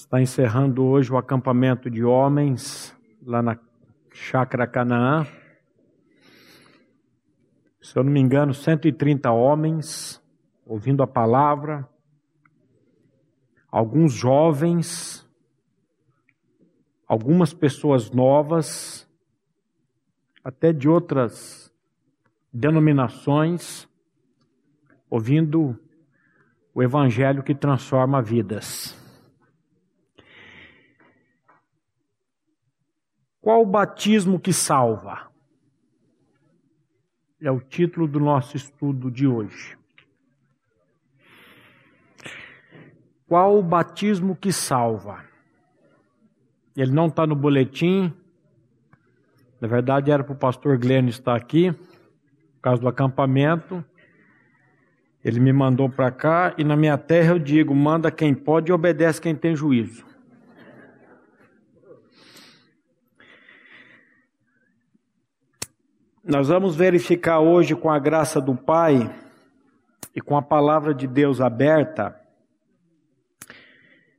Está encerrando hoje o acampamento de homens lá na Chácara Canaã. Se eu não me engano, 130 homens ouvindo a palavra, alguns jovens, algumas pessoas novas, até de outras denominações, ouvindo o evangelho que transforma vidas. Qual o batismo que salva? É o título do nosso estudo de hoje. Qual o batismo que salva? Ele não está no boletim. Na verdade, era para o pastor Glênio estar aqui, por causa do acampamento. Ele me mandou para cá e na minha terra eu digo: manda quem pode e obedece quem tem juízo. Nós vamos verificar hoje, com a graça do Pai e com a palavra de Deus aberta,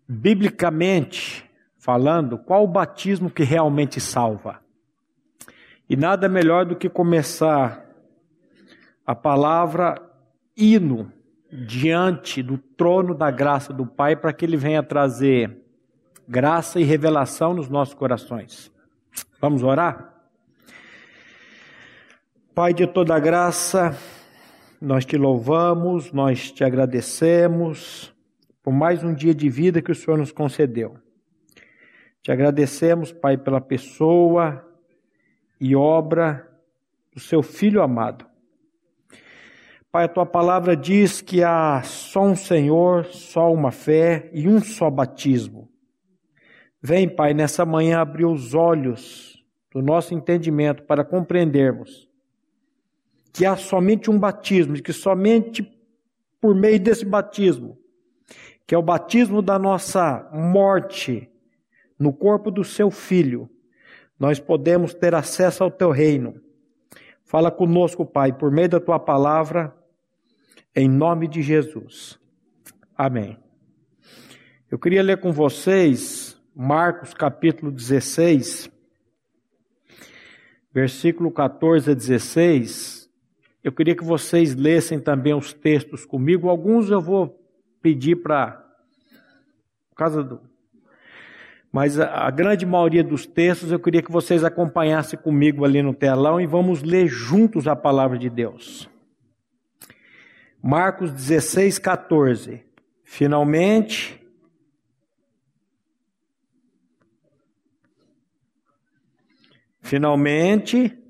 biblicamente falando, qual o batismo que realmente salva. E nada melhor do que começar a palavra hino diante do trono da graça do Pai para que ele venha trazer graça e revelação nos nossos corações. Vamos orar? Pai de toda graça, nós te louvamos, nós te agradecemos por mais um dia de vida que o Senhor nos concedeu. Te agradecemos, Pai, pela pessoa e obra do seu Filho amado. Pai, a tua palavra diz que há só um Senhor, só uma fé e um só batismo. Vem, Pai, nessa manhã abrir os olhos do nosso entendimento para compreendermos que há somente um batismo, que somente por meio desse batismo, que é o batismo da nossa morte no corpo do seu filho, nós podemos ter acesso ao teu reino. Fala conosco, Pai, por meio da tua palavra, em nome de Jesus. Amém. Eu queria ler com vocês Marcos capítulo 16, versículo 14 a 16 eu queria que vocês lessem também os textos comigo. Alguns eu vou pedir para. Por causa do. Mas a, a grande maioria dos textos eu queria que vocês acompanhassem comigo ali no telão e vamos ler juntos a palavra de Deus. Marcos 16, 14. Finalmente. Finalmente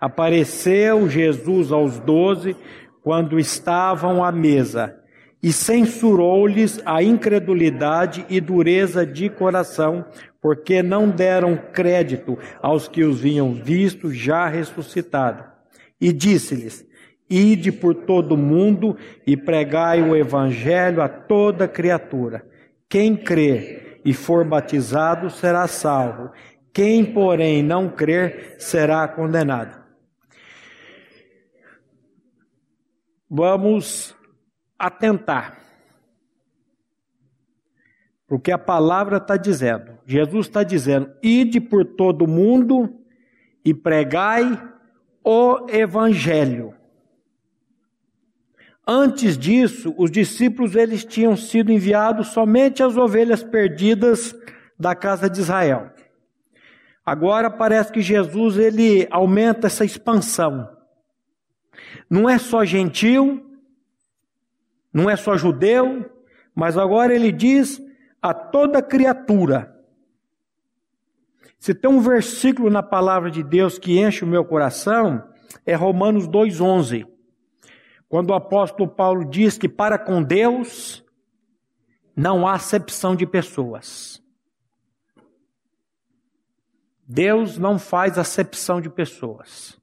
Apareceu Jesus aos doze quando estavam à mesa e censurou-lhes a incredulidade e dureza de coração, porque não deram crédito aos que os vinham visto já ressuscitado. E disse-lhes: Ide por todo o mundo e pregai o evangelho a toda criatura. Quem crer e for batizado será salvo. Quem, porém, não crer será condenado. Vamos atentar. Porque a palavra está dizendo, Jesus está dizendo: ide por todo o mundo e pregai o evangelho. Antes disso, os discípulos eles tinham sido enviados somente às ovelhas perdidas da casa de Israel. Agora parece que Jesus ele aumenta essa expansão. Não é só gentil, não é só judeu, mas agora ele diz a toda criatura. Se tem um versículo na palavra de Deus que enche o meu coração, é Romanos 2,11. Quando o apóstolo Paulo diz que para com Deus não há acepção de pessoas. Deus não faz acepção de pessoas.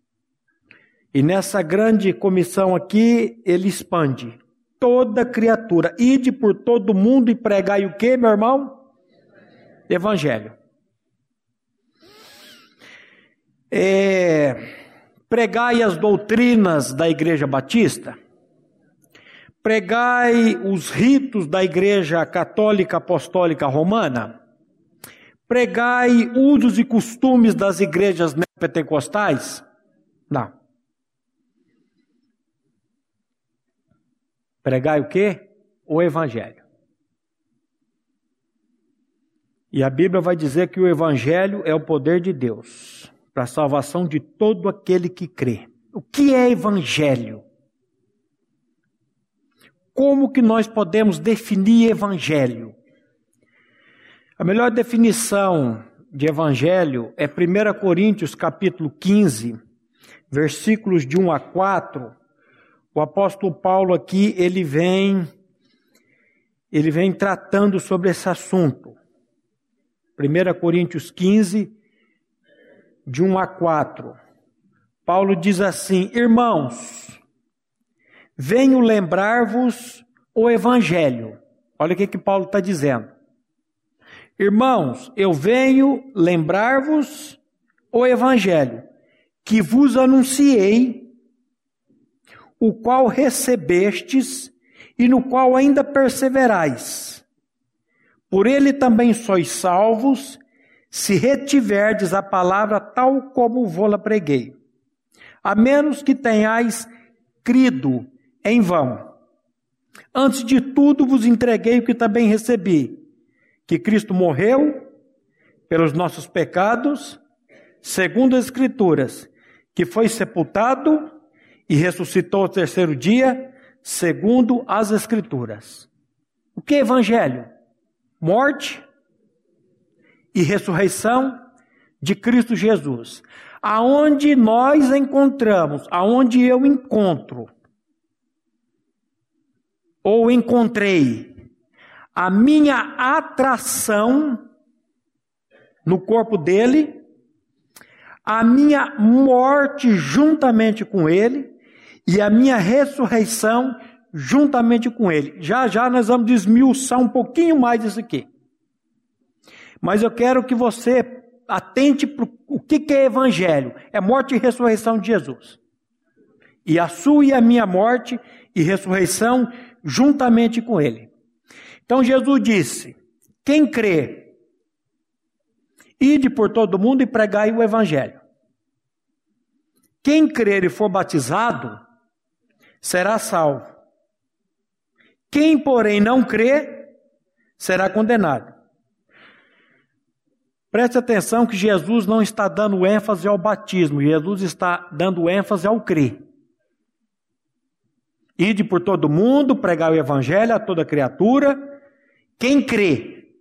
E nessa grande comissão aqui, ele expande toda criatura. Ide por todo mundo e pregai o que, meu irmão? Evangelho. É, pregai as doutrinas da Igreja Batista. Pregai os ritos da Igreja Católica Apostólica Romana? Pregai usos e costumes das igrejas neopentecostais? Não. Pregai o quê? O Evangelho. E a Bíblia vai dizer que o Evangelho é o poder de Deus para a salvação de todo aquele que crê. O que é Evangelho? Como que nós podemos definir Evangelho? A melhor definição de Evangelho é 1 Coríntios capítulo 15, versículos de 1 a 4. O apóstolo Paulo aqui, ele vem ele vem tratando sobre esse assunto. 1 Coríntios 15, de 1 a 4. Paulo diz assim: Irmãos, venho lembrar-vos o Evangelho. Olha o que, que Paulo está dizendo. Irmãos, eu venho lembrar-vos o Evangelho que vos anunciei, o qual recebestes e no qual ainda perseverais. Por ele também sois salvos, se retiverdes a palavra tal como vou-la preguei. A menos que tenhais crido em vão. Antes de tudo vos entreguei o que também recebi: que Cristo morreu pelos nossos pecados, segundo as Escrituras, que foi sepultado e ressuscitou ao terceiro dia, segundo as Escrituras. O que é evangelho? Morte e ressurreição de Cristo Jesus. Aonde nós encontramos, aonde eu encontro, ou encontrei, a minha atração no corpo dele, a minha morte juntamente com ele e a minha ressurreição juntamente com ele. Já já nós vamos desmiuçar um pouquinho mais disso aqui. Mas eu quero que você atente para o que é evangelho: é morte e ressurreição de Jesus. E a sua e a minha morte e ressurreição juntamente com ele. Então Jesus disse: quem crê, ide por todo mundo e pregai o evangelho. Quem crer e for batizado será salvo. Quem, porém, não crê será condenado. Preste atenção que Jesus não está dando ênfase ao batismo, Jesus está dando ênfase ao crer. Ide por todo mundo, pregar o evangelho a toda criatura. Quem crê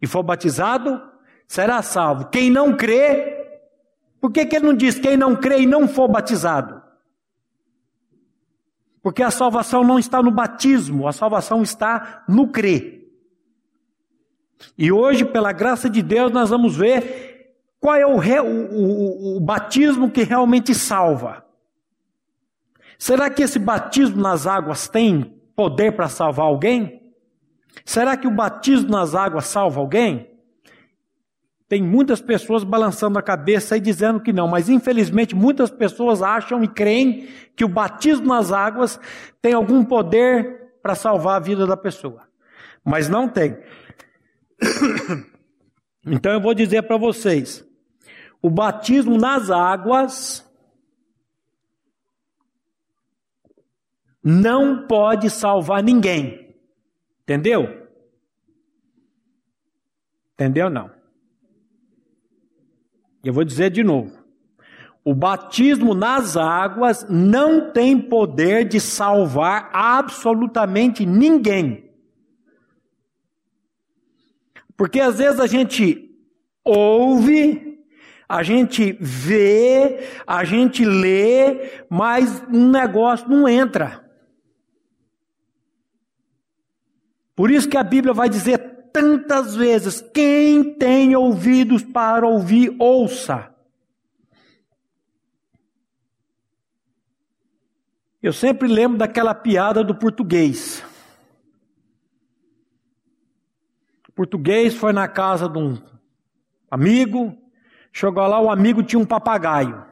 e for batizado será salvo. Quem não crê por que, que ele não diz quem não crê e não for batizado? Porque a salvação não está no batismo, a salvação está no crer. E hoje, pela graça de Deus, nós vamos ver qual é o, o, o, o batismo que realmente salva. Será que esse batismo nas águas tem poder para salvar alguém? Será que o batismo nas águas salva alguém? Tem muitas pessoas balançando a cabeça e dizendo que não, mas infelizmente muitas pessoas acham e creem que o batismo nas águas tem algum poder para salvar a vida da pessoa. Mas não tem. Então eu vou dizer para vocês: o batismo nas águas não pode salvar ninguém. Entendeu? Entendeu não? Eu vou dizer de novo. O batismo nas águas não tem poder de salvar absolutamente ninguém. Porque às vezes a gente ouve, a gente vê, a gente lê, mas um negócio não entra. Por isso que a Bíblia vai dizer tantas vezes: quem tem ouvidos para ouvir, ouça. Eu sempre lembro daquela piada do português. O português foi na casa de um amigo, chegou lá, o amigo tinha um papagaio.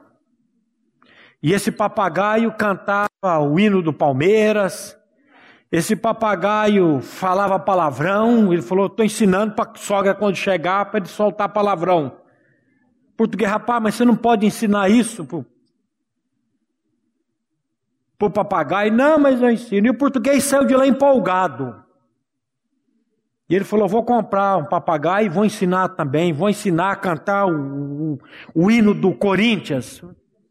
E esse papagaio cantava o hino do Palmeiras, Esse papagaio falava palavrão, ele falou: estou ensinando para a sogra quando chegar para ele soltar palavrão. Português, rapaz, mas você não pode ensinar isso para o papagaio? Não, mas eu ensino. E o português saiu de lá empolgado. E ele falou: vou comprar um papagaio e vou ensinar também, vou ensinar a cantar o, o, o hino do Corinthians.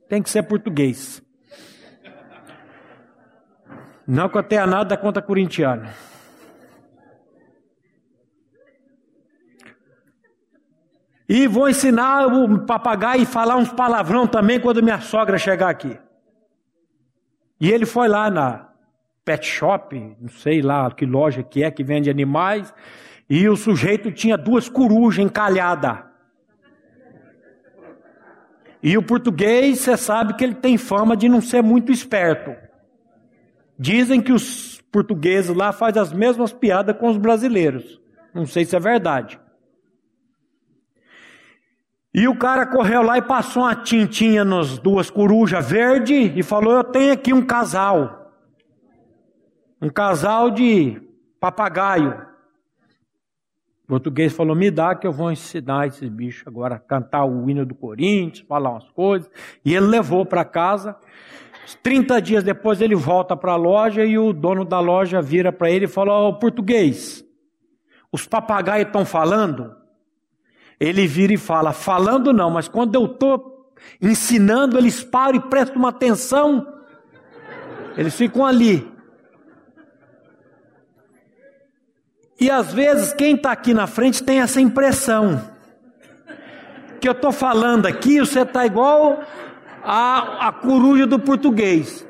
Tem que ser português. Não que eu tenha nada contra corintiano. E vou ensinar o papagaio a falar uns palavrão também quando minha sogra chegar aqui. E ele foi lá na pet shop, não sei lá que loja que é que vende animais, e o sujeito tinha duas corujas encalhadas. E o português, você sabe que ele tem fama de não ser muito esperto. Dizem que os portugueses lá fazem as mesmas piadas com os brasileiros. Não sei se é verdade. E o cara correu lá e passou uma tintinha nas duas corujas verde e falou: Eu tenho aqui um casal. Um casal de papagaio. O português falou: Me dá que eu vou ensinar esses bichos agora a cantar o hino do Corinthians, falar umas coisas. E ele levou para casa. 30 dias depois ele volta para a loja e o dono da loja vira para ele e fala: Ó, oh, português, os papagaios estão falando? Ele vira e fala: Falando não, mas quando eu estou ensinando, eles param e prestam uma atenção. Eles ficam ali. E às vezes quem está aqui na frente tem essa impressão. Que eu estou falando aqui, você está igual a, a coruja do português.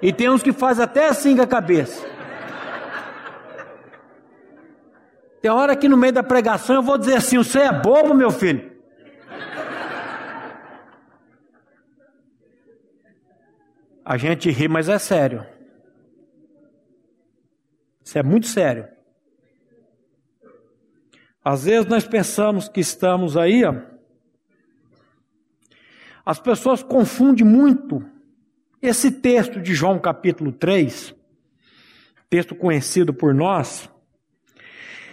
E tem uns que faz até assim com a cabeça. Tem hora que no meio da pregação eu vou dizer assim: você é bobo, meu filho. A gente ri, mas é sério. Isso é muito sério. Às vezes nós pensamos que estamos aí, ó, as pessoas confundem muito esse texto de João capítulo 3, texto conhecido por nós,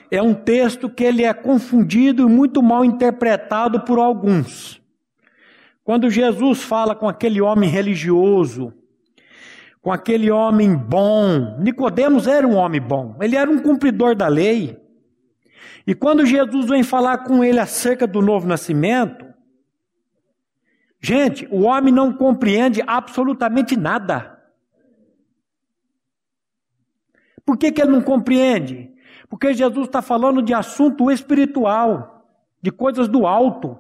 é um texto que ele é confundido e muito mal interpretado por alguns. Quando Jesus fala com aquele homem religioso, com aquele homem bom, Nicodemos era um homem bom, ele era um cumpridor da lei. E quando Jesus vem falar com ele acerca do novo nascimento, Gente, o homem não compreende absolutamente nada. Por que, que ele não compreende? Porque Jesus está falando de assunto espiritual, de coisas do alto.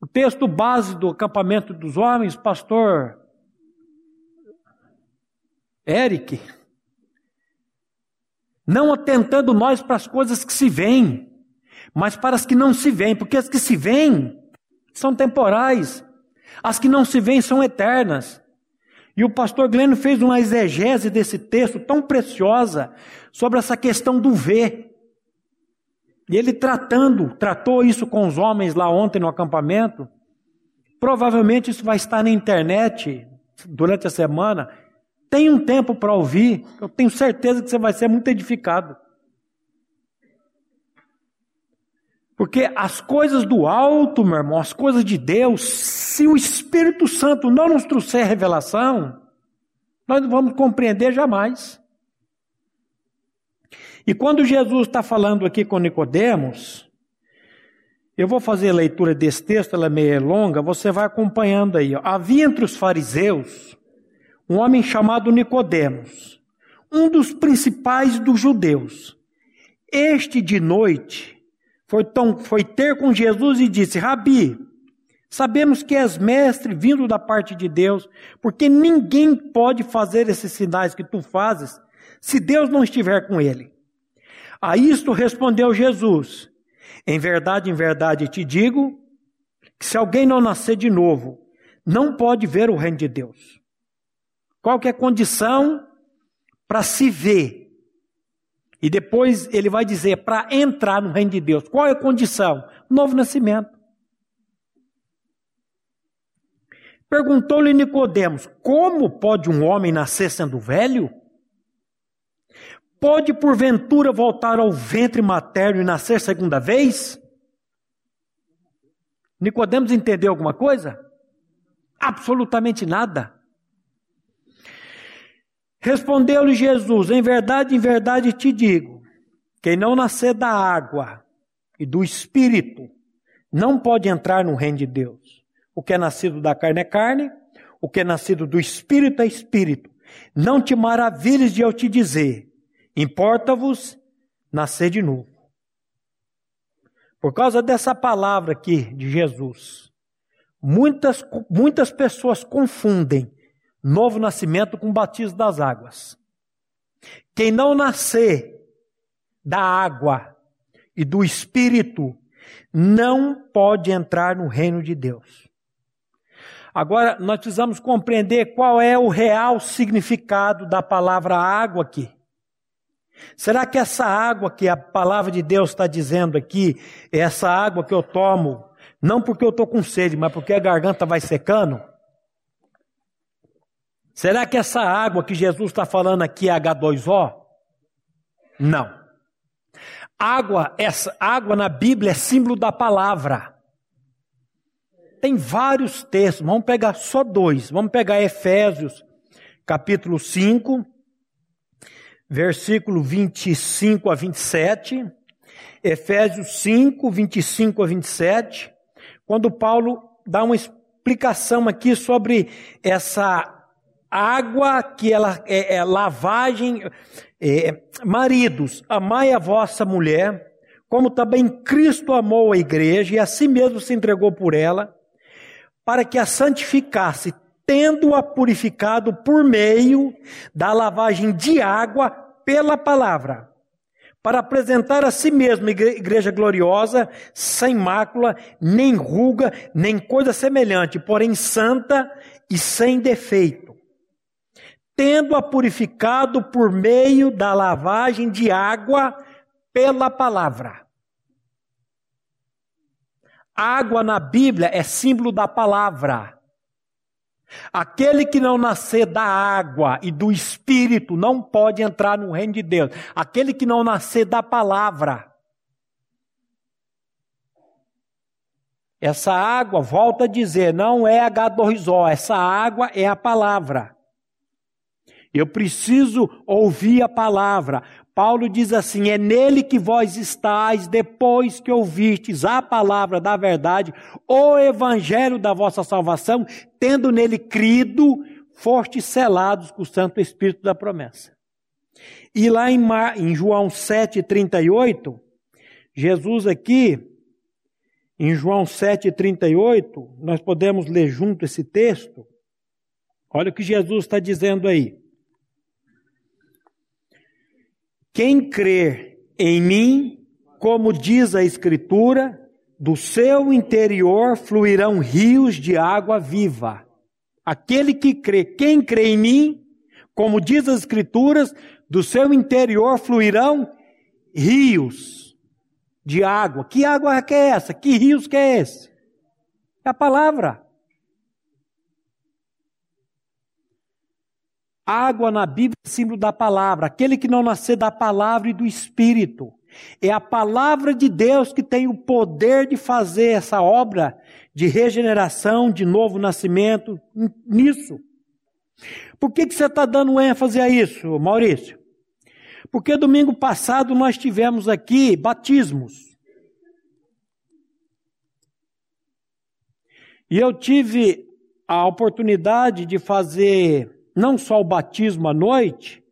O texto base do acampamento dos homens, pastor Eric, não atentando nós para as coisas que se veem, mas para as que não se veem, porque as que se veem são temporais, as que não se veem são eternas. E o pastor Gleno fez uma exegese desse texto tão preciosa sobre essa questão do ver. E ele tratando, tratou isso com os homens lá ontem no acampamento. Provavelmente isso vai estar na internet durante a semana. Tem um tempo para ouvir, eu tenho certeza que você vai ser muito edificado. Porque as coisas do alto, meu irmão, as coisas de Deus, se o Espírito Santo não nos trouxer revelação, nós não vamos compreender jamais. E quando Jesus está falando aqui com Nicodemos, eu vou fazer a leitura desse texto, ela é meio longa, você vai acompanhando aí. Ó. Havia entre os fariseus um homem chamado Nicodemos, um dos principais dos judeus. Este de noite foi, tão, foi ter com Jesus e disse: Rabi, sabemos que és mestre vindo da parte de Deus, porque ninguém pode fazer esses sinais que tu fazes se Deus não estiver com ele. A isto respondeu Jesus: Em verdade, em verdade te digo que se alguém não nascer de novo, não pode ver o reino de Deus. Qual que é a condição para se ver e depois ele vai dizer para entrar no reino de Deus. Qual é a condição? Novo nascimento. Perguntou-lhe Nicodemos: Como pode um homem nascer sendo velho? Pode porventura voltar ao ventre materno e nascer segunda vez? Nicodemos entendeu alguma coisa? Absolutamente nada. Respondeu-lhe Jesus: Em verdade, em verdade te digo: quem não nascer da água e do espírito não pode entrar no reino de Deus. O que é nascido da carne é carne, o que é nascido do espírito é espírito. Não te maravilhes de eu te dizer: importa-vos nascer de novo. Por causa dessa palavra aqui de Jesus, muitas, muitas pessoas confundem novo nascimento com batismo das águas. Quem não nascer da água e do Espírito não pode entrar no reino de Deus. Agora, nós precisamos compreender qual é o real significado da palavra água aqui. Será que essa água que a palavra de Deus está dizendo aqui, é essa água que eu tomo, não porque eu estou com sede, mas porque a garganta vai secando? Será que essa água que Jesus está falando aqui é H2O? Não. Água, essa água na Bíblia é símbolo da palavra. Tem vários textos, vamos pegar só dois. Vamos pegar Efésios, capítulo 5, versículo 25 a 27, Efésios 5, 25 a 27, quando Paulo dá uma explicação aqui sobre essa água que ela é, é lavagem. É, maridos, amai a vossa mulher, como também Cristo amou a igreja e a si mesmo se entregou por ela, para que a santificasse, tendo-a purificado por meio da lavagem de água pela palavra, para apresentar a si mesmo igreja gloriosa, sem mácula, nem ruga, nem coisa semelhante, porém santa e sem defeito, tendo-a purificado por meio da lavagem de água pela palavra. Água na Bíblia é símbolo da palavra. Aquele que não nascer da água e do espírito não pode entrar no reino de Deus. Aquele que não nascer da palavra. Essa água, volta a dizer, não é H2O, essa água é a palavra. Eu preciso ouvir a palavra. Paulo diz assim: é nele que vós estáis, depois que ouvistes a palavra da verdade, o evangelho da vossa salvação, tendo nele crido, fostes selados com o Santo Espírito da promessa. E lá em, Mar, em João 7,38, Jesus aqui, em João 7,38, nós podemos ler junto esse texto. Olha o que Jesus está dizendo aí. Quem crer em mim, como diz a Escritura, do seu interior fluirão rios de água viva. Aquele que crê, quem crê em mim, como diz as Escrituras, do seu interior fluirão rios de água. Que água que é essa? Que rios que é esse? É a palavra. Água na Bíblia é símbolo da palavra. Aquele que não nascer da palavra e do Espírito. É a palavra de Deus que tem o poder de fazer essa obra de regeneração, de novo nascimento, nisso. Por que, que você está dando ênfase a isso, Maurício? Porque domingo passado nós tivemos aqui batismos. E eu tive a oportunidade de fazer não só o batismo à noite,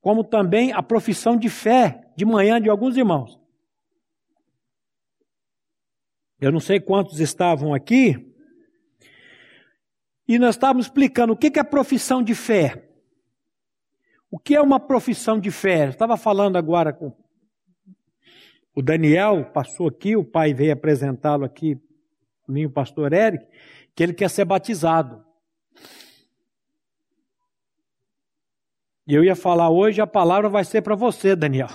como também a profissão de fé de manhã de alguns irmãos. Eu não sei quantos estavam aqui. E nós estávamos explicando o que é profissão de fé. O que é uma profissão de fé? Eu estava falando agora com o Daniel, passou aqui, o pai veio apresentá-lo aqui, mim, o pastor Eric, que ele quer ser batizado. E eu ia falar hoje, a palavra vai ser para você, Daniel.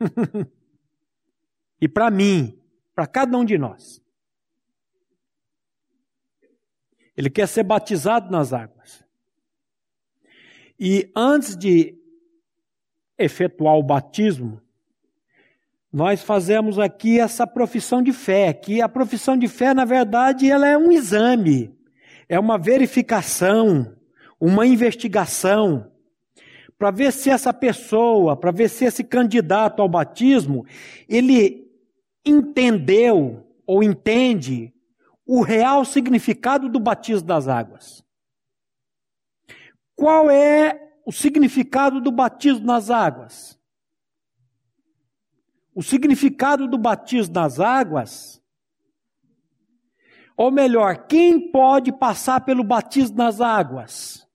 e para mim, para cada um de nós. Ele quer ser batizado nas águas. E antes de efetuar o batismo, nós fazemos aqui essa profissão de fé, que a profissão de fé, na verdade, ela é um exame, é uma verificação, uma investigação, para ver se essa pessoa, para ver se esse candidato ao batismo, ele entendeu ou entende o real significado do batismo das águas. Qual é o significado do batismo nas águas? O significado do batismo nas águas, ou melhor, quem pode passar pelo batismo nas águas?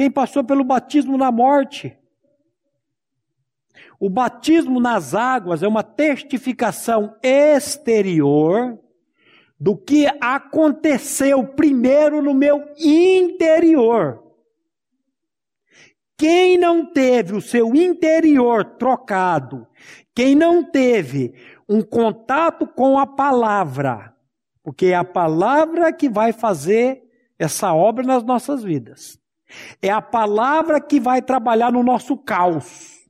Quem passou pelo batismo na morte? O batismo nas águas é uma testificação exterior do que aconteceu primeiro no meu interior. Quem não teve o seu interior trocado, quem não teve um contato com a palavra, porque é a palavra que vai fazer essa obra nas nossas vidas. É a palavra que vai trabalhar no nosso caos.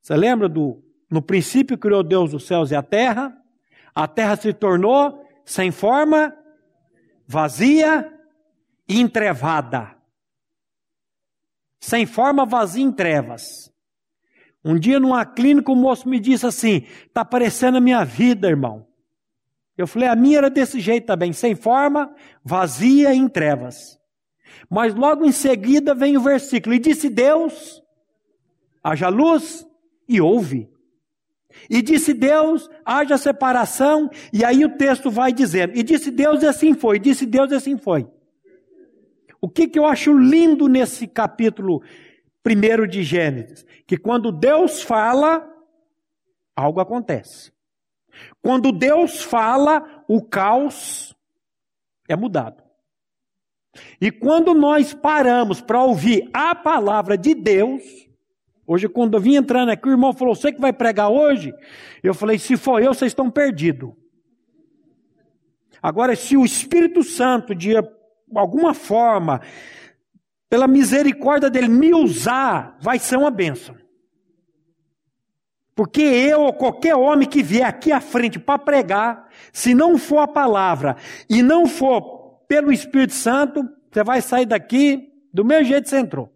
Você lembra do no princípio criou Deus os céus e a terra? A terra se tornou sem forma, vazia e entrevada. Sem forma, vazia em trevas. Um dia numa clínica o moço me disse assim: "Tá parecendo a minha vida, irmão". Eu falei: "A minha era desse jeito também, sem forma, vazia e em trevas". Mas logo em seguida vem o versículo: "E disse Deus: haja luz, e ouve. E disse Deus, haja separação, e aí o texto vai dizendo, e disse Deus e assim foi, e disse Deus e assim foi. O que, que eu acho lindo nesse capítulo primeiro de Gênesis? Que quando Deus fala, algo acontece. Quando Deus fala, o caos é mudado. E quando nós paramos para ouvir a palavra de Deus, Hoje, quando eu vim entrando aqui, o irmão falou: Você que vai pregar hoje? Eu falei: Se for eu, vocês estão perdidos. Agora, se o Espírito Santo, de alguma forma, pela misericórdia dele, me usar, vai ser uma bênção. Porque eu ou qualquer homem que vier aqui à frente para pregar, se não for a palavra e não for pelo Espírito Santo, você vai sair daqui do mesmo jeito que você entrou.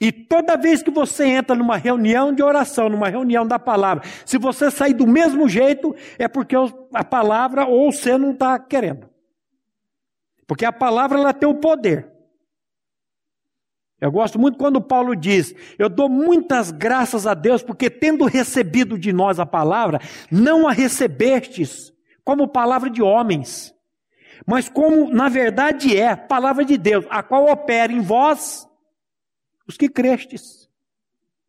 E toda vez que você entra numa reunião de oração, numa reunião da palavra, se você sair do mesmo jeito, é porque a palavra ou você não está querendo. Porque a palavra ela tem o poder. Eu gosto muito quando Paulo diz: Eu dou muitas graças a Deus, porque tendo recebido de nós a palavra, não a recebestes como palavra de homens, mas como na verdade é palavra de Deus, a qual opera em vós os que crestes.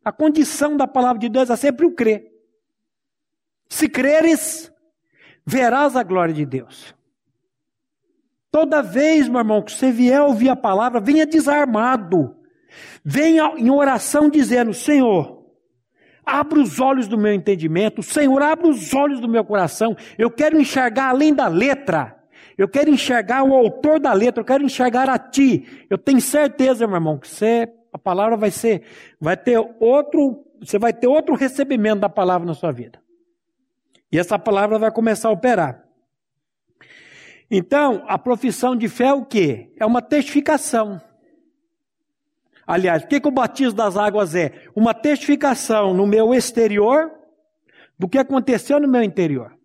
A condição da palavra de Deus é sempre o crer. Se creres, verás a glória de Deus. Toda vez, meu irmão, que você vier ouvir a palavra, venha desarmado. Venha em oração dizendo: Senhor, abra os olhos do meu entendimento, Senhor, abra os olhos do meu coração. Eu quero enxergar além da letra. Eu quero enxergar o autor da letra, eu quero enxergar a ti. Eu tenho certeza, meu irmão, que você a palavra vai ser, vai ter outro, você vai ter outro recebimento da palavra na sua vida. E essa palavra vai começar a operar. Então, a profissão de fé é o quê? É uma testificação. Aliás, o que, que o batismo das águas é? Uma testificação no meu exterior do que aconteceu no meu interior.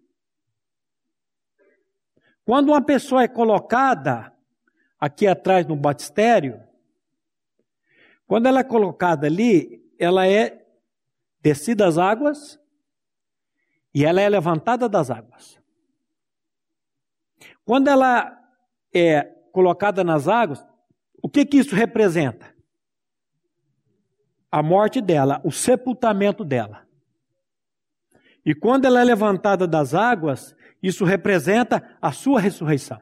Quando uma pessoa é colocada aqui atrás no batistério, quando ela é colocada ali, ela é descida as águas e ela é levantada das águas. Quando ela é colocada nas águas, o que, que isso representa? A morte dela, o sepultamento dela. E quando ela é levantada das águas, isso representa a sua ressurreição.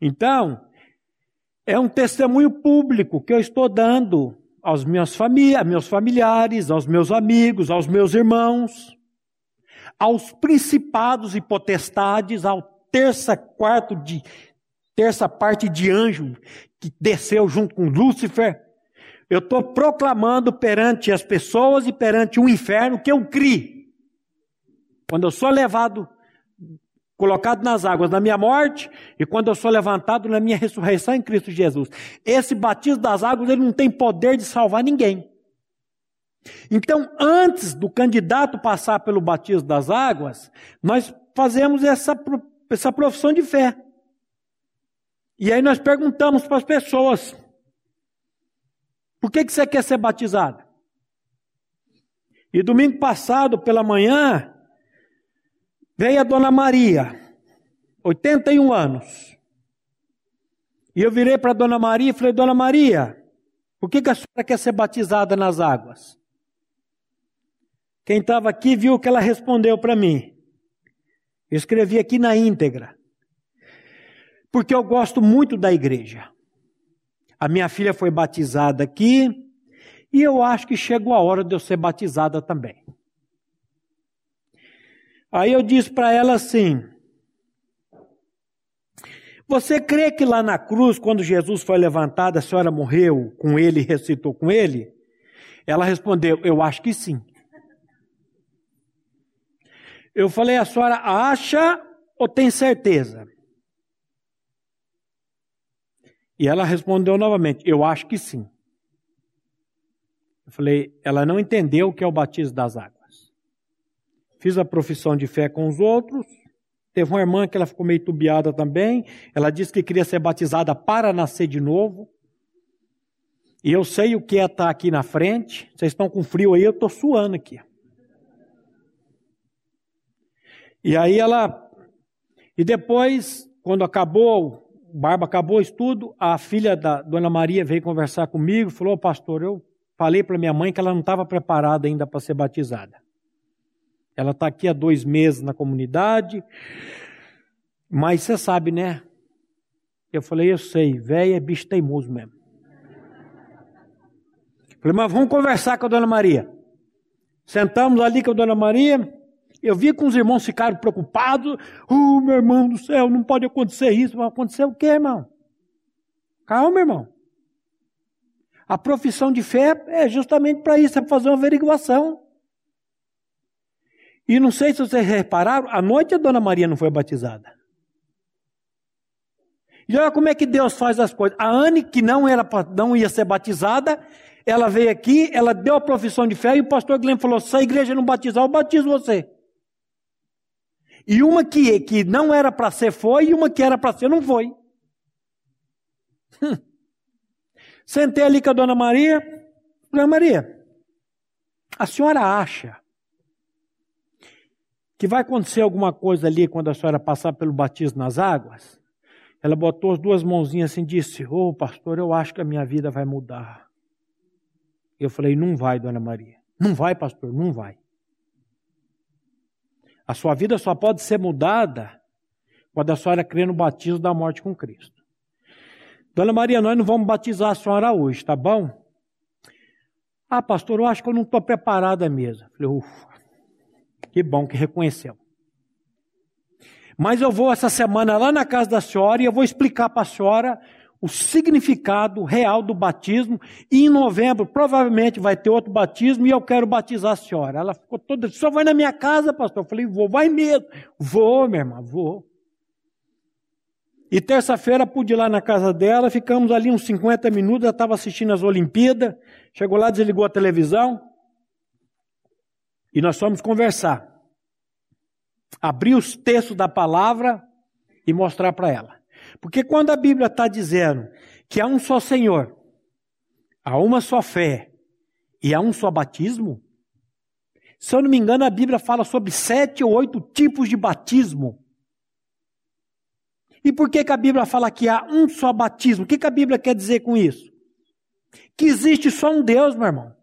Então, é um testemunho público que eu estou dando aos meus, famí meus familiares, aos meus amigos, aos meus irmãos. aos principados e potestades, ao terça quarto de terça parte de anjo que desceu junto com Lúcifer. Eu estou proclamando perante as pessoas e perante o inferno que eu criei. Quando eu sou levado, colocado nas águas da minha morte e quando eu sou levantado na minha ressurreição em Cristo Jesus. Esse batismo das águas, ele não tem poder de salvar ninguém. Então, antes do candidato passar pelo batismo das águas, nós fazemos essa, essa profissão de fé. E aí nós perguntamos para as pessoas: por que, que você quer ser batizado? E domingo passado, pela manhã, veio a dona Maria, 81 anos. E eu virei para a dona Maria e falei: Dona Maria, por que, que a senhora quer ser batizada nas águas? Quem estava aqui viu que ela respondeu para mim. Eu escrevi aqui na íntegra. Porque eu gosto muito da igreja. A minha filha foi batizada aqui e eu acho que chegou a hora de eu ser batizada também. Aí eu disse para ela assim: Você crê que lá na cruz, quando Jesus foi levantado, a senhora morreu com ele e recitou com ele? Ela respondeu: Eu acho que sim. Eu falei, a senhora acha ou tem certeza? E ela respondeu novamente, eu acho que sim. Eu falei, ela não entendeu o que é o batismo das águas. Fiz a profissão de fé com os outros. Teve uma irmã que ela ficou meio tubiada também. Ela disse que queria ser batizada para nascer de novo. E eu sei o que é estar aqui na frente. Vocês estão com frio aí, eu estou suando aqui. E aí ela. E depois, quando acabou, o Barba acabou o estudo, a filha da Dona Maria veio conversar comigo, falou: Pastor, eu falei para minha mãe que ela não estava preparada ainda para ser batizada. Ela está aqui há dois meses na comunidade, mas você sabe, né? Eu falei: Eu sei, velho é bicho teimoso mesmo. Falei, mas vamos conversar com a Dona Maria. Sentamos ali com a Dona Maria. Eu vi que os irmãos ficaram preocupados. Oh, meu irmão do céu, não pode acontecer isso. Vai acontecer o quê, irmão? Calma, irmão. A profissão de fé é justamente para isso, é para fazer uma averiguação. E não sei se vocês repararam, à noite a dona Maria não foi batizada. E olha como é que Deus faz as coisas. A Anne, que não, era, não ia ser batizada, ela veio aqui, ela deu a profissão de fé e o pastor Guilherme falou: se a igreja não batizar, eu batizo você. E uma que, que não era para ser foi, e uma que era para ser não foi. Hum. Sentei ali com a dona Maria. Dona Maria, a senhora acha que vai acontecer alguma coisa ali quando a senhora passar pelo batismo nas águas? Ela botou as duas mãozinhas assim e disse: Ô oh, pastor, eu acho que a minha vida vai mudar. Eu falei: Não vai, dona Maria. Não vai, pastor, não vai. A sua vida só pode ser mudada quando a senhora crê no batismo da morte com Cristo. Dona Maria, nós não vamos batizar a senhora hoje, tá bom? Ah, pastor, eu acho que eu não estou preparada mesmo. Falei, ufa, que bom que reconheceu. Mas eu vou essa semana lá na casa da senhora e eu vou explicar para a senhora o significado real do batismo. E em novembro, provavelmente, vai ter outro batismo e eu quero batizar a senhora. Ela ficou toda. Só vai na minha casa, pastor? Eu falei, vou, vai mesmo. Vou, minha irmã, vou. E terça-feira pude ir lá na casa dela, ficamos ali uns 50 minutos, ela estava assistindo as Olimpíadas, chegou lá, desligou a televisão, e nós fomos conversar. Abrir os textos da palavra e mostrar para ela. Porque quando a Bíblia está dizendo que há um só Senhor, há uma só fé e há um só batismo, se eu não me engano, a Bíblia fala sobre sete ou oito tipos de batismo. E por que, que a Bíblia fala que há um só batismo? O que, que a Bíblia quer dizer com isso? Que existe só um Deus, meu irmão.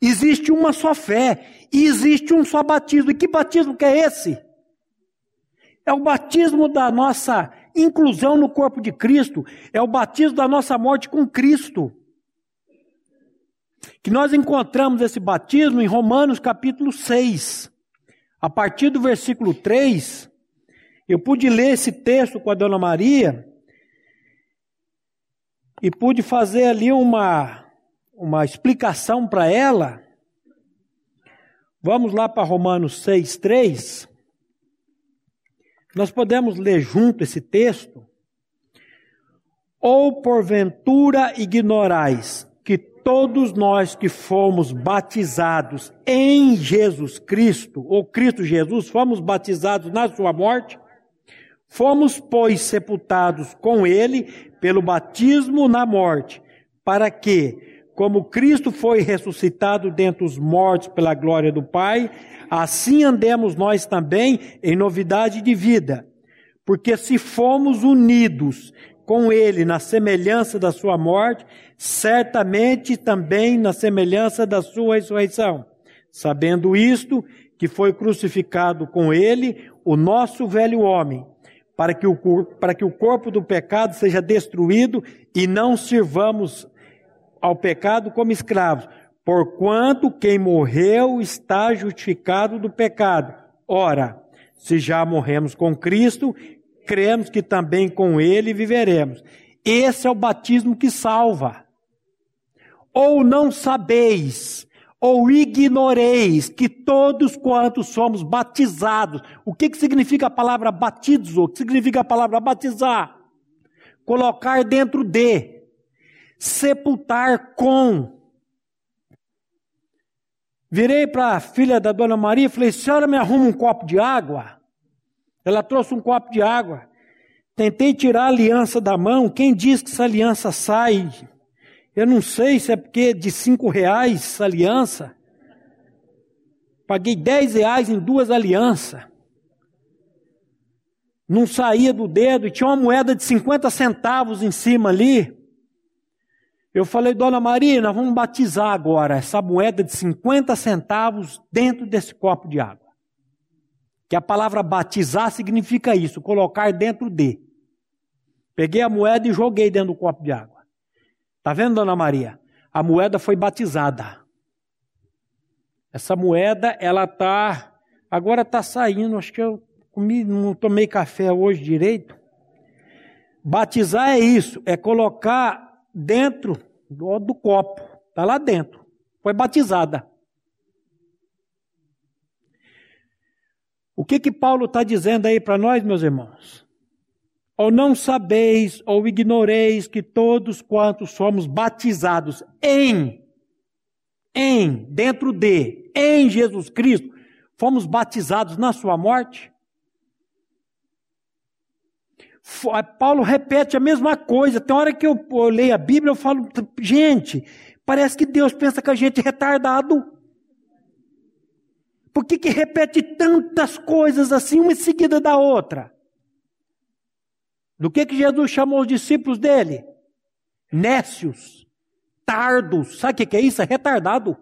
Existe uma só fé. E existe um só batismo. E que batismo que é esse? É o batismo da nossa inclusão no corpo de Cristo, é o batismo da nossa morte com Cristo. Que nós encontramos esse batismo em Romanos capítulo 6. A partir do versículo 3, eu pude ler esse texto com a dona Maria e pude fazer ali uma, uma explicação para ela. Vamos lá para Romanos 6, 3. Nós podemos ler junto esse texto. Ou porventura ignorais que todos nós que fomos batizados em Jesus Cristo, ou Cristo Jesus, fomos batizados na sua morte, fomos, pois, sepultados com ele pelo batismo na morte, para que, como Cristo foi ressuscitado dentre os mortos pela glória do Pai, assim andemos nós também em novidade de vida. Porque se fomos unidos com ele na semelhança da sua morte, certamente também na semelhança da sua ressurreição. Sabendo isto, que foi crucificado com ele o nosso velho homem, para que o, para que o corpo do pecado seja destruído e não sirvamos ao pecado como escravos, porquanto quem morreu está justificado do pecado. Ora, se já morremos com Cristo, cremos que também com ele viveremos. Esse é o batismo que salva. Ou não sabeis, ou ignoreis que todos quantos somos batizados. O que, que significa a palavra batizo? O que significa a palavra batizar? Colocar dentro de, sepultar com. Virei para a filha da dona Maria e falei: senhora me arruma um copo de água? Ela trouxe um copo de água. Tentei tirar a aliança da mão. Quem diz que essa aliança sai? Eu não sei se é porque de cinco reais essa aliança. Paguei dez reais em duas alianças. Não saía do dedo e tinha uma moeda de 50 centavos em cima ali. Eu falei, dona Maria, nós vamos batizar agora essa moeda de 50 centavos dentro desse copo de água. Que a palavra batizar significa isso, colocar dentro de. Peguei a moeda e joguei dentro do copo de água. Tá vendo, dona Maria? A moeda foi batizada. Essa moeda, ela tá agora tá saindo, acho que eu comi, não tomei café hoje direito. Batizar é isso, é colocar dentro do, do copo, tá lá dentro. Foi batizada. O que que Paulo está dizendo aí para nós, meus irmãos? Ou não sabeis, ou ignoreis que todos quantos somos batizados em, em, dentro de, em Jesus Cristo, fomos batizados na sua morte? Paulo repete a mesma coisa. Tem hora que eu, eu leio a Bíblia, eu falo, gente, parece que Deus pensa que a gente é retardado. Por que, que repete tantas coisas assim, uma em seguida da outra? Do que, que Jesus chamou os discípulos dele? Nécios, tardos. Sabe o que, que é isso? É retardado.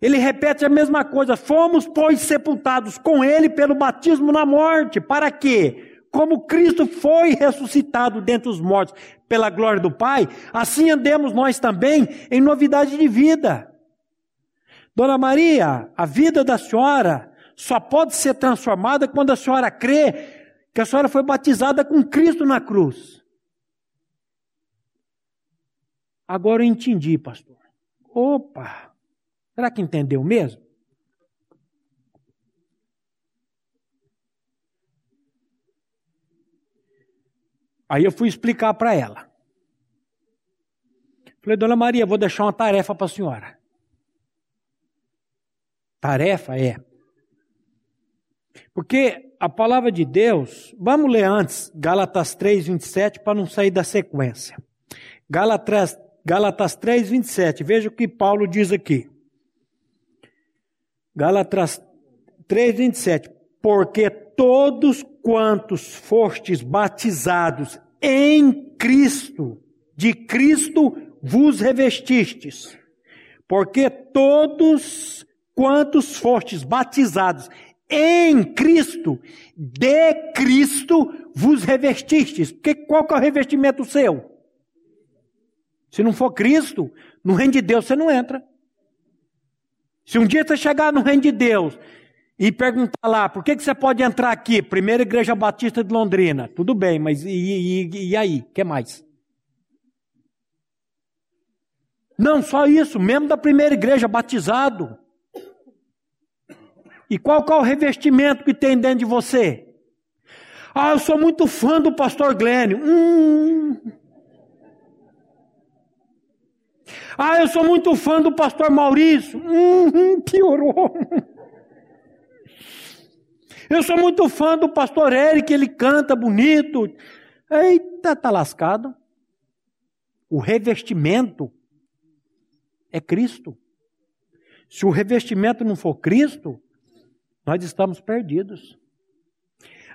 Ele repete a mesma coisa. Fomos, pois, sepultados com ele pelo batismo na morte. Para quê? Como Cristo foi ressuscitado dentre os mortos pela glória do Pai, assim andemos nós também em novidade de vida. Dona Maria, a vida da senhora só pode ser transformada quando a senhora crê que a senhora foi batizada com Cristo na cruz. Agora eu entendi, pastor. Opa! Será que entendeu mesmo? Aí eu fui explicar para ela. Falei, dona Maria, vou deixar uma tarefa para a senhora. Tarefa é. Porque a palavra de Deus, vamos ler antes, Gálatas 3, 27, para não sair da sequência. Gálatas, Gálatas 3, 27, veja o que Paulo diz aqui. Gálatas 3, 27. Porque todos quantos fostes batizados em Cristo, de Cristo vos revestistes. Porque todos quantos fostes batizados em Cristo, de Cristo vos revestistes. Porque qual que é o revestimento seu? Se não for Cristo, no reino de Deus você não entra. Se um dia você chegar no reino de Deus e perguntar lá, por que, que você pode entrar aqui? Primeira Igreja Batista de Londrina. Tudo bem, mas e, e, e aí? Que mais? Não, só isso, mesmo da primeira igreja, batizado. E qual, qual é o revestimento que tem dentro de você? Ah, eu sou muito fã do pastor Glênio. Hum. Ah, eu sou muito fã do pastor Maurício. Hum, piorou. Eu sou muito fã do pastor Eric, ele canta bonito. Eita, tá lascado. O revestimento é Cristo. Se o revestimento não for Cristo, nós estamos perdidos.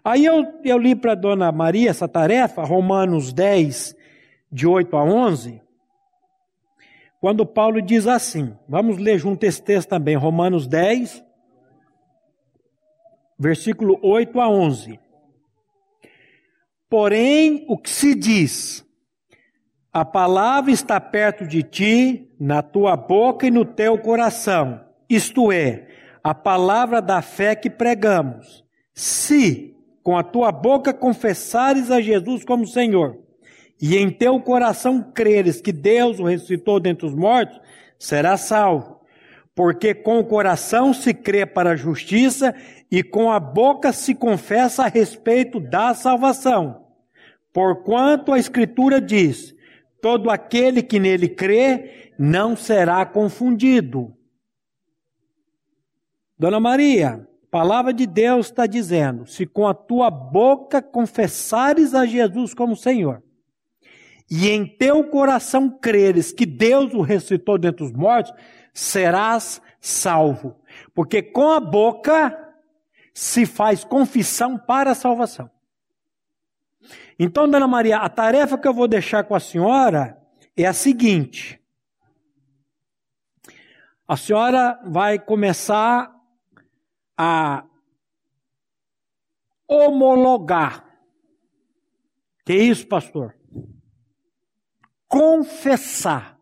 Aí eu, eu li para dona Maria essa tarefa, Romanos 10, de 8 a 11, quando Paulo diz assim, vamos ler junto esse texto também, Romanos 10, versículo 8 a 11. Porém, o que se diz, a palavra está perto de ti, na tua boca e no teu coração, isto é, a palavra da fé que pregamos. Se com a tua boca confessares a Jesus como Senhor, e em teu coração creres que Deus o ressuscitou dentre os mortos, serás salvo. Porque com o coração se crê para a justiça e com a boca se confessa a respeito da salvação. Porquanto a Escritura diz: todo aquele que nele crê não será confundido. Dona Maria, palavra de Deus está dizendo: se com a tua boca confessares a Jesus como Senhor, e em teu coração creres que Deus o ressuscitou dentre os mortos, serás salvo. Porque com a boca se faz confissão para a salvação. Então, Dona Maria, a tarefa que eu vou deixar com a senhora é a seguinte: a senhora vai começar a homologar. Que isso, pastor? Confessar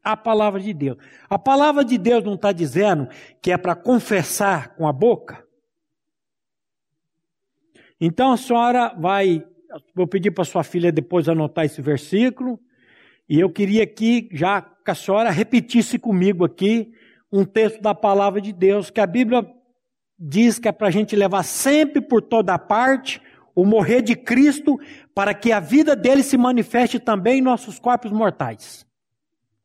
a palavra de Deus. A palavra de Deus não está dizendo que é para confessar com a boca. Então a senhora vai, vou pedir para sua filha depois anotar esse versículo, e eu queria que já que a senhora repetisse comigo aqui um texto da palavra de Deus, que a Bíblia diz que é para a gente levar sempre por toda parte o morrer de Cristo, para que a vida dele se manifeste também em nossos corpos mortais.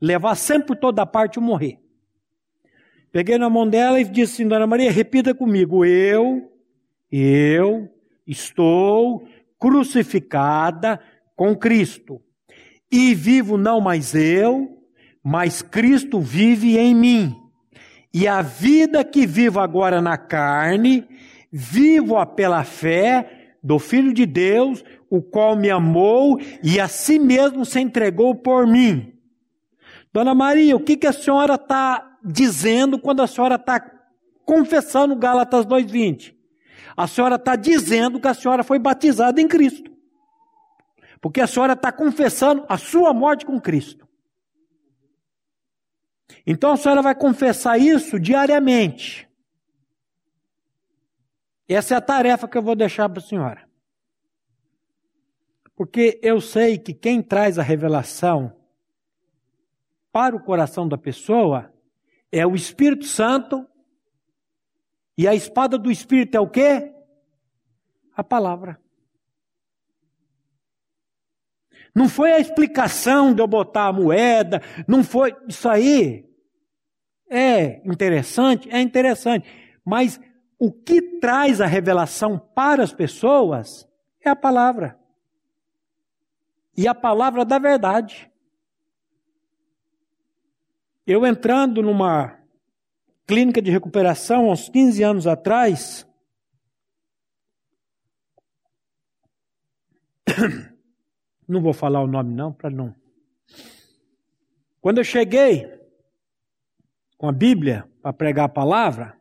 Levar sempre por toda parte o morrer. Peguei na mão dela e disse assim, Dona Maria, repita comigo. Eu, eu estou crucificada com Cristo. E vivo não mais eu, mas Cristo vive em mim. E a vida que vivo agora na carne, vivo-a pela fé do Filho de Deus, o qual me amou e a si mesmo se entregou por mim. Dona Maria, o que, que a senhora está dizendo quando a senhora está confessando Gálatas 2,20? A senhora está dizendo que a senhora foi batizada em Cristo. Porque a senhora está confessando a sua morte com Cristo. Então a senhora vai confessar isso diariamente. Essa é a tarefa que eu vou deixar para a senhora. Porque eu sei que quem traz a revelação para o coração da pessoa é o Espírito Santo. E a espada do Espírito é o quê? A palavra. Não foi a explicação de eu botar a moeda, não foi. Isso aí é interessante, é interessante. Mas o que traz a revelação para as pessoas é a palavra. E a palavra da verdade. Eu entrando numa clínica de recuperação, uns 15 anos atrás, não vou falar o nome não, para não. Quando eu cheguei com a Bíblia para pregar a palavra,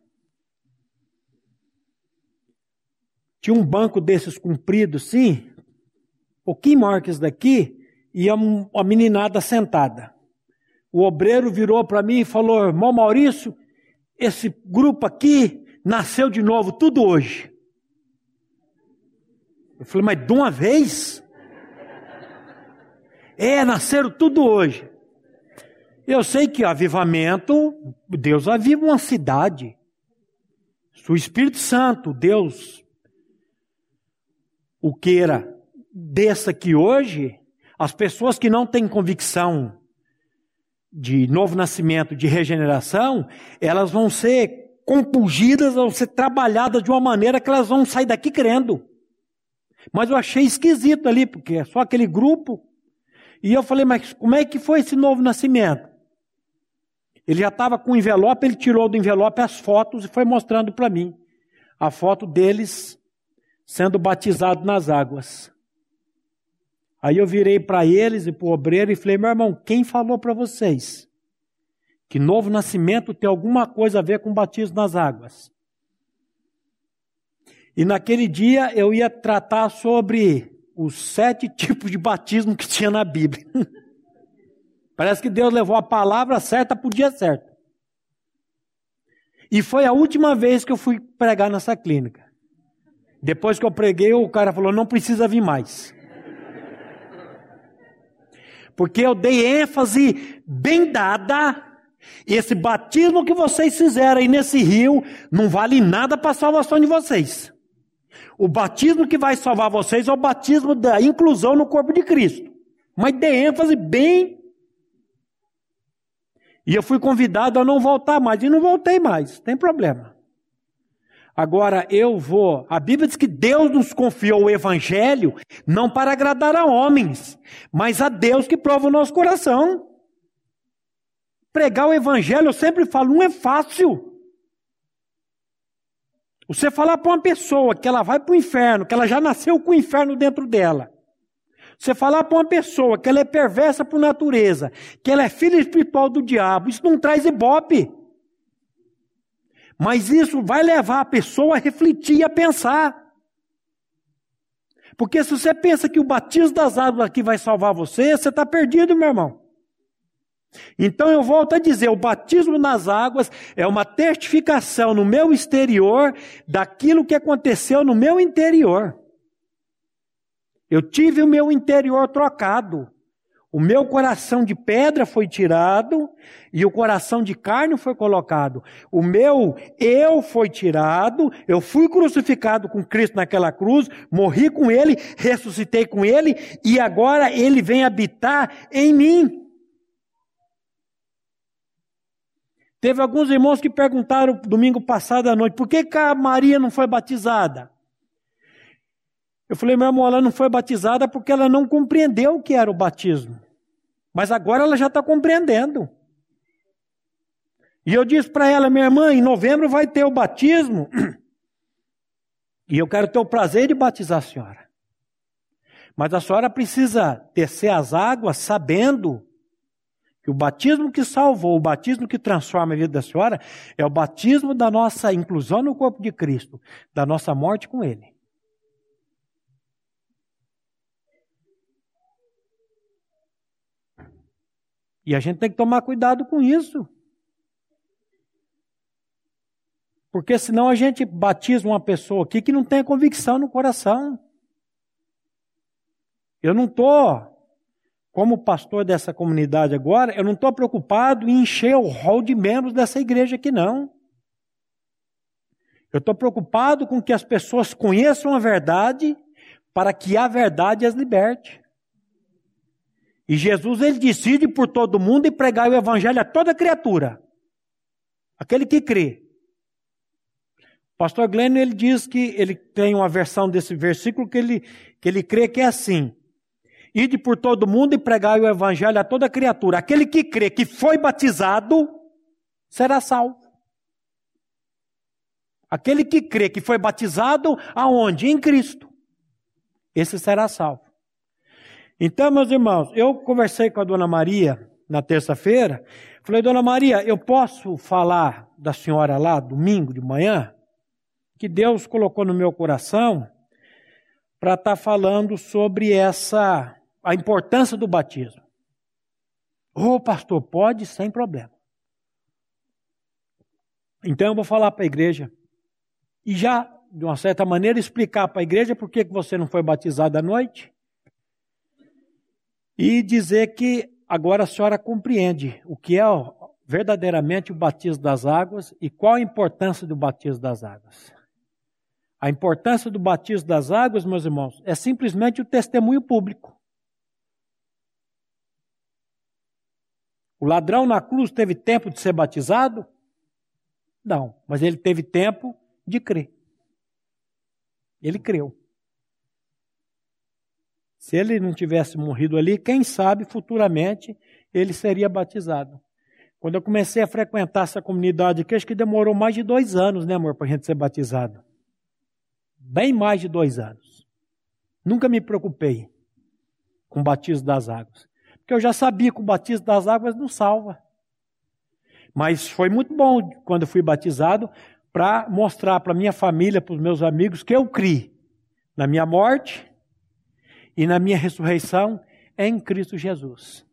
tinha um banco desses comprido, sim, um pouquinho maior que esse daqui, e uma meninada sentada. o obreiro virou para mim e falou: Irmão Maurício, esse grupo aqui nasceu de novo, tudo hoje. Eu falei, mas de uma vez? É, nasceram tudo hoje. Eu sei que avivamento, Deus aviva uma cidade. O Espírito Santo, Deus, o queira, desça aqui hoje, as pessoas que não têm convicção de novo nascimento, de regeneração, elas vão ser compungidas, vão ser trabalhadas de uma maneira que elas vão sair daqui crendo. Mas eu achei esquisito ali, porque é só aquele grupo. E eu falei, mas como é que foi esse novo nascimento? Ele já estava com o envelope, ele tirou do envelope as fotos e foi mostrando para mim a foto deles sendo batizados nas águas. Aí eu virei para eles e para o obreiro e falei: meu irmão, quem falou para vocês que novo nascimento tem alguma coisa a ver com batismo nas águas? E naquele dia eu ia tratar sobre os sete tipos de batismo que tinha na Bíblia. Parece que Deus levou a palavra certa para o dia certo. E foi a última vez que eu fui pregar nessa clínica. Depois que eu preguei, o cara falou: não precisa vir mais. Porque eu dei ênfase bem dada. Esse batismo que vocês fizeram aí nesse rio não vale nada para a salvação de vocês. O batismo que vai salvar vocês é o batismo da inclusão no corpo de Cristo. Mas dei ênfase bem. E eu fui convidado a não voltar mais. E não voltei mais. Tem problema. Agora eu vou. A Bíblia diz que Deus nos confiou o Evangelho não para agradar a homens, mas a Deus que prova o nosso coração. Pregar o Evangelho, eu sempre falo, não é fácil. Você falar para uma pessoa que ela vai para o inferno, que ela já nasceu com o inferno dentro dela. Você falar para uma pessoa que ela é perversa por natureza, que ela é filha espiritual do diabo, isso não traz ibope. Mas isso vai levar a pessoa a refletir e a pensar. Porque se você pensa que o batismo das águas aqui vai salvar você, você está perdido, meu irmão. Então eu volto a dizer: o batismo nas águas é uma testificação no meu exterior daquilo que aconteceu no meu interior. Eu tive o meu interior trocado. O meu coração de pedra foi tirado e o coração de carne foi colocado. O meu eu foi tirado, eu fui crucificado com Cristo naquela cruz, morri com Ele, ressuscitei com Ele e agora Ele vem habitar em mim. Teve alguns irmãos que perguntaram domingo passado à noite, por que, que a Maria não foi batizada? Eu falei, meu irmão, ela não foi batizada porque ela não compreendeu o que era o batismo. Mas agora ela já está compreendendo. E eu disse para ela, minha irmã, em novembro vai ter o batismo. E eu quero ter o prazer de batizar a senhora. Mas a senhora precisa descer as águas sabendo que o batismo que salvou, o batismo que transforma a vida da senhora, é o batismo da nossa inclusão no corpo de Cristo, da nossa morte com Ele. E a gente tem que tomar cuidado com isso. Porque senão a gente batiza uma pessoa aqui que não tem convicção no coração. Eu não estou como pastor dessa comunidade agora, eu não estou preocupado em encher o hall de membros dessa igreja aqui, não. Eu estou preocupado com que as pessoas conheçam a verdade para que a verdade as liberte. E Jesus ele decide por todo mundo e pregar o evangelho a toda criatura. Aquele que crê. Pastor Glenn ele diz que ele tem uma versão desse versículo que ele, que ele crê que é assim: Ide por todo mundo e pregai o evangelho a toda criatura. Aquele que crê que foi batizado será salvo. Aquele que crê que foi batizado aonde? Em Cristo. Esse será salvo. Então, meus irmãos, eu conversei com a dona Maria na terça-feira. Falei, dona Maria, eu posso falar da senhora lá domingo de manhã? Que Deus colocou no meu coração para estar tá falando sobre essa a importância do batismo. Ô oh, pastor, pode sem problema. Então eu vou falar para a igreja e já, de uma certa maneira, explicar para a igreja por que você não foi batizado à noite e dizer que agora a senhora compreende o que é verdadeiramente o batismo das águas e qual a importância do batismo das águas. A importância do batismo das águas, meus irmãos, é simplesmente o testemunho público. O ladrão na cruz teve tempo de ser batizado? Não, mas ele teve tempo de crer. Ele creu. Se ele não tivesse morrido ali, quem sabe futuramente ele seria batizado. Quando eu comecei a frequentar essa comunidade aqui, acho que demorou mais de dois anos, né, amor, para a gente ser batizado. Bem mais de dois anos. Nunca me preocupei com o batismo das águas. Porque eu já sabia que o batismo das águas não salva. Mas foi muito bom quando eu fui batizado para mostrar para minha família, para os meus amigos, que eu criei na minha morte e na minha ressurreição em Cristo Jesus.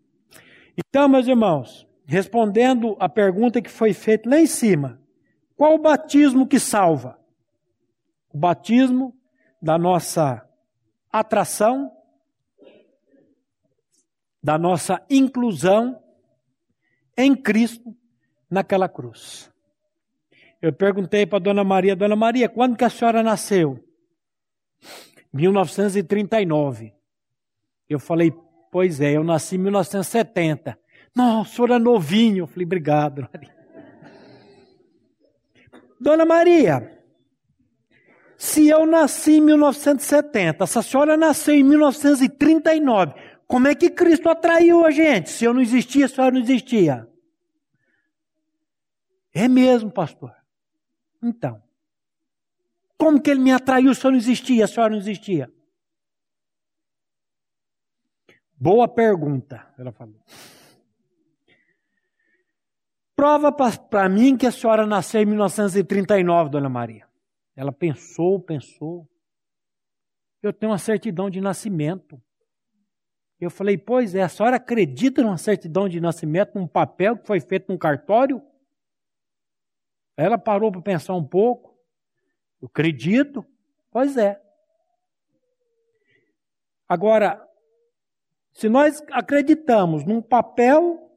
Então, meus irmãos, respondendo a pergunta que foi feita lá em cima, qual o batismo que salva? O batismo da nossa atração, da nossa inclusão em Cristo naquela cruz. Eu perguntei para Dona Maria, Dona Maria, quando que a senhora nasceu? 1939. Eu falei, pois é, eu nasci em 1970. Não, o senhor é novinho. Eu falei, obrigado. Dona Maria, se eu nasci em 1970, se a senhora nasceu em 1939, como é que Cristo atraiu a gente? Se eu não existia, a senhora não existia. É mesmo, pastor. Então, como que ele me atraiu se eu não existia, a senhora não existia? Boa pergunta, ela falou. Prova para mim que a senhora nasceu em 1939, dona Maria. Ela pensou, pensou. Eu tenho uma certidão de nascimento. Eu falei, pois é, a senhora acredita numa certidão de nascimento, num papel que foi feito num cartório? Ela parou para pensar um pouco. Eu acredito. Pois é. Agora, se nós acreditamos num papel,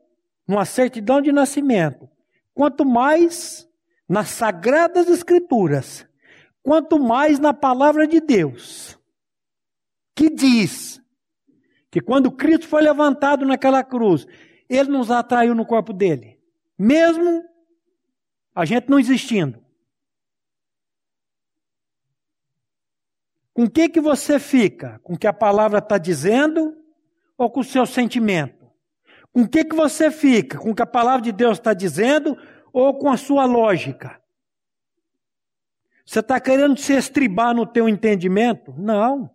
numa certidão de nascimento, quanto mais nas sagradas escrituras, quanto mais na palavra de Deus, que diz que quando Cristo foi levantado naquela cruz, ele nos atraiu no corpo dele, mesmo a gente não existindo. Com que que você fica? Com o que a palavra está dizendo ou com o seu sentimento? Com o que que você fica? Com o que a palavra de Deus está dizendo ou com a sua lógica? Você está querendo se estribar no teu entendimento? Não.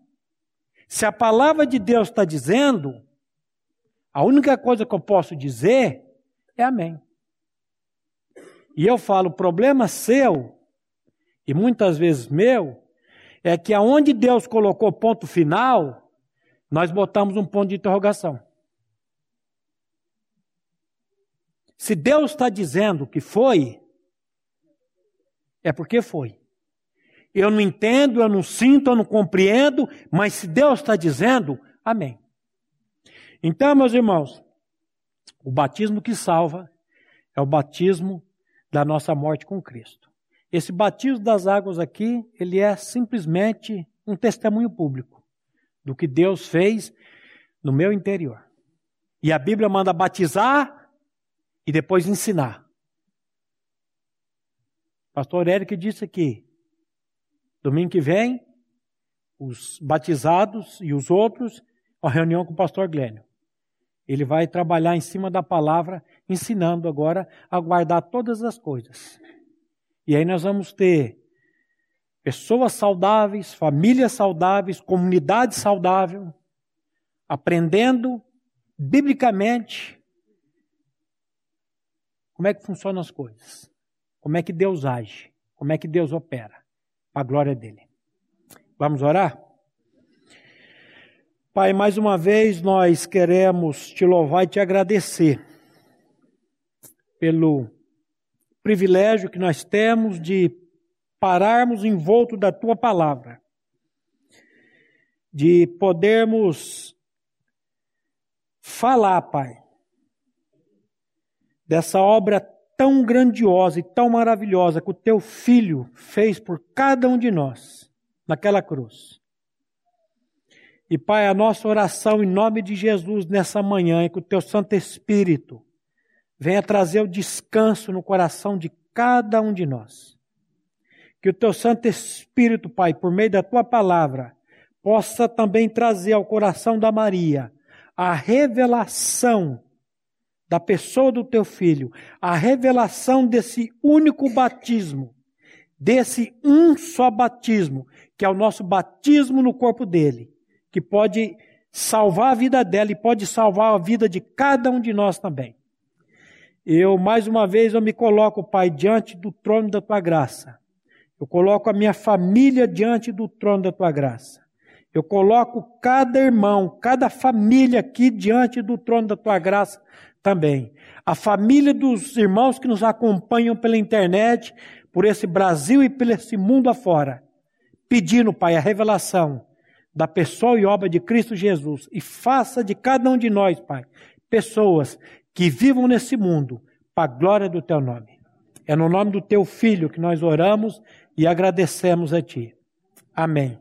Se a palavra de Deus está dizendo, a única coisa que eu posso dizer é amém. E eu falo, problema seu, e muitas vezes meu, é que aonde Deus colocou ponto final, nós botamos um ponto de interrogação. Se Deus está dizendo que foi, é porque foi. Eu não entendo, eu não sinto, eu não compreendo, mas se Deus está dizendo, amém. Então, meus irmãos, o batismo que salva é o batismo da nossa morte com Cristo. Esse batismo das águas aqui, ele é simplesmente um testemunho público do que Deus fez no meu interior. E a Bíblia manda batizar e depois ensinar. Pastor Eric disse aqui, Domingo que vem, os batizados e os outros, a reunião com o pastor Glênio. Ele vai trabalhar em cima da palavra, ensinando agora a guardar todas as coisas. E aí nós vamos ter pessoas saudáveis, famílias saudáveis, comunidade saudável, aprendendo biblicamente como é que funcionam as coisas, como é que Deus age, como é que Deus opera a glória dele. Vamos orar? Pai, mais uma vez nós queremos te louvar e te agradecer pelo privilégio que nós temos de pararmos envolto da tua palavra, de podermos falar, Pai, dessa obra tão grandiosa e tão maravilhosa que o teu filho fez por cada um de nós naquela cruz. E Pai, a nossa oração em nome de Jesus nessa manhã é que o Teu Santo Espírito venha trazer o descanso no coração de cada um de nós. Que o Teu Santo Espírito, Pai, por meio da Tua palavra, possa também trazer ao coração da Maria a revelação da pessoa do Teu Filho, a revelação desse único batismo, desse um só batismo, que é o nosso batismo no corpo dele que pode salvar a vida dela e pode salvar a vida de cada um de nós também. Eu, mais uma vez, eu me coloco, Pai, diante do trono da Tua graça. Eu coloco a minha família diante do trono da Tua graça. Eu coloco cada irmão, cada família aqui diante do trono da Tua graça também. A família dos irmãos que nos acompanham pela internet, por esse Brasil e por esse mundo afora. Pedindo, Pai, a revelação da pessoa e obra de Cristo Jesus e faça de cada um de nós, Pai, pessoas que vivam nesse mundo para a glória do teu nome. É no nome do teu filho que nós oramos e agradecemos a ti. Amém.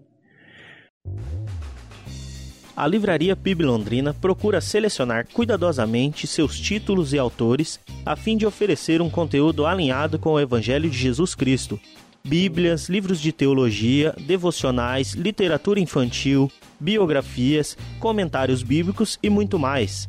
A Livraria PIB Londrina procura selecionar cuidadosamente seus títulos e autores a fim de oferecer um conteúdo alinhado com o Evangelho de Jesus Cristo bíblias, livros de teologia, devocionais, literatura infantil, biografias, comentários bíblicos e muito mais.